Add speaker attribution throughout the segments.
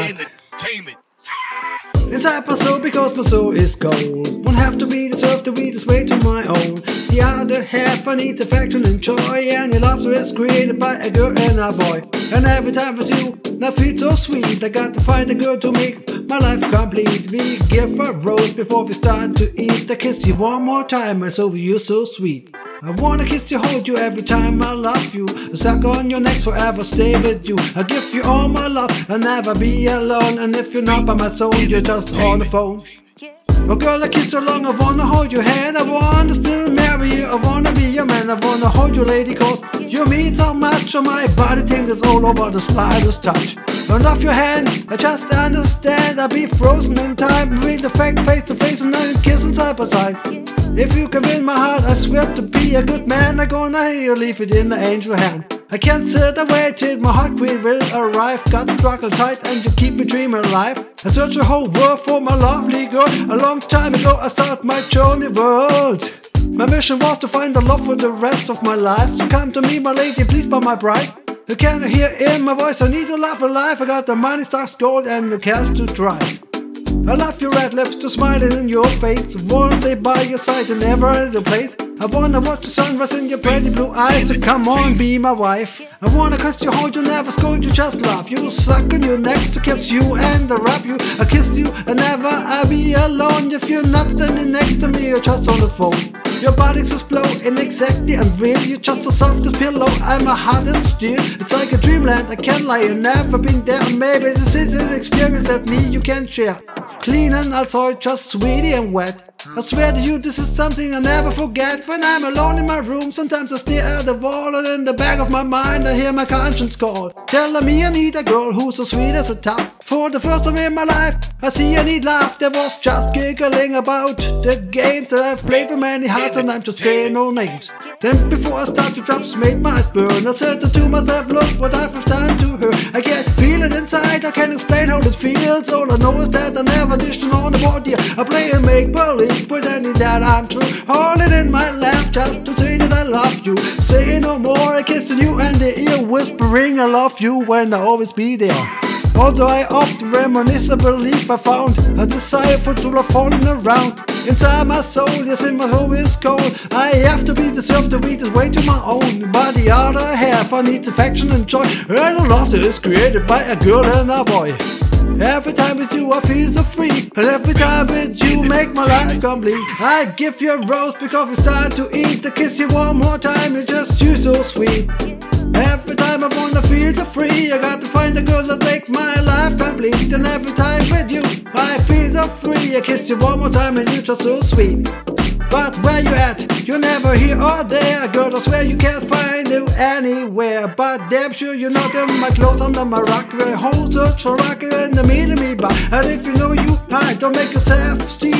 Speaker 1: Entertainment.
Speaker 2: My soul because my soul is cold. Won't have to be deserved to be this way to my own. The other half I need affection and joy. And your laughter is created by a girl and a boy. And every time with you, that feels so sweet. I got to find a girl to make my life complete. We give a rose before we start to eat. I kiss you one more time, my soul, you're so sweet. I wanna kiss you, hold you every time I love you. Suck on your neck forever, stay with you. I give you all my love, I'll never be alone. And if you're not by my soul, you're just on the phone. Oh girl, I kiss you long, I wanna hold your hand. I wanna still marry you, I wanna be your man. I wanna hold you, lady, cause you mean so much. On my body tingles all over the slightest touch. Turn off your hand, I just understand. I'll be frozen in time. Read the fact face to face and then kissing side by side. If you can win my heart, I swear to be a good man. I'm gonna hear you leave it in the angel hand. I can't sit and wait till my heart queen will arrive. Got struggle tight and you keep me dreaming alive. I search the whole world for my lovely girl. A long time ago I started my journey world. My mission was to find the love for the rest of my life. So come to me, my lady, please be my bride. You can hear in my voice, I need to love alive. I got the money, stars, gold, and the cash to drive. I love your red lips, to smiling in your face. Wanna stay by your side in every other place. I wanna watch the sunrise in your pretty blue eyes. So come on, be my wife. I wanna kiss you, hold you, never scold you, just love you. Suck on your neck to kiss you and I wrap you. I kiss you and never I'll be alone. If you're not standing next to me, you're just on the phone. Your body's exploding exactly unreal. You're just as soft as pillow. I'm a hard as steel. It's like a dreamland. I can't lie. You've never been there. Maybe this is an experience that me you can share. Clean and also just sweetie and wet. I swear to you, this is something I never forget. When I'm alone in my room, sometimes I stare at the wall, and in the back of my mind, I hear my conscience call, telling me I need a girl who's so sweet as a top. For the first time in my life, I see I need laugh. There was just giggling about the games that I've played with many hearts, and I'm just saying no names. Then before I start to drops made my eyes burn. I said to myself, look what I've done to her. I can't explain how it feels. All I know is that I never dished on the board. Yeah, I play and make believe, pretending that I'm true. Holding in my lap just to say that I love you. Say no more, I kissing you and the ear whispering I love you when I always be there. Although I often reminisce, I believe I found a desire for true love falling around. Inside my soul, yes, in my home is cold. I have to be deserved to be this way to my own. By the other half, I need affection and joy. And love that is created by a girl and a boy. Every time with you I feel so free And every time with you make my life complete I give you a rose because we start to eat I kiss you one more time, you're just you so sweet time I wanna feel so free I got to find a girl that make my life. Complete And every time with you. I feel so free. I kiss you one more time and you're just so sweet. But where you at? You're never here or there. Girl, I swear you can't find you anywhere. But damn sure you're not in my clothes under my rock. Where hold such a rocket in the middle of me. But And if you know you hide, don't make yourself steam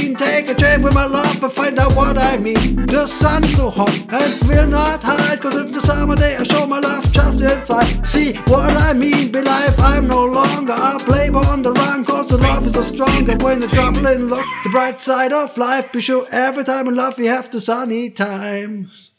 Speaker 2: Take a chance with my love and find out what I mean. The sun's so hot and will not hide Cause in the summer day I show my love just inside. See what I mean, be life I'm no longer a playboy on the run Cause the love is so stronger when the trouble in look The bright side of life, be sure every time in love we have the sunny times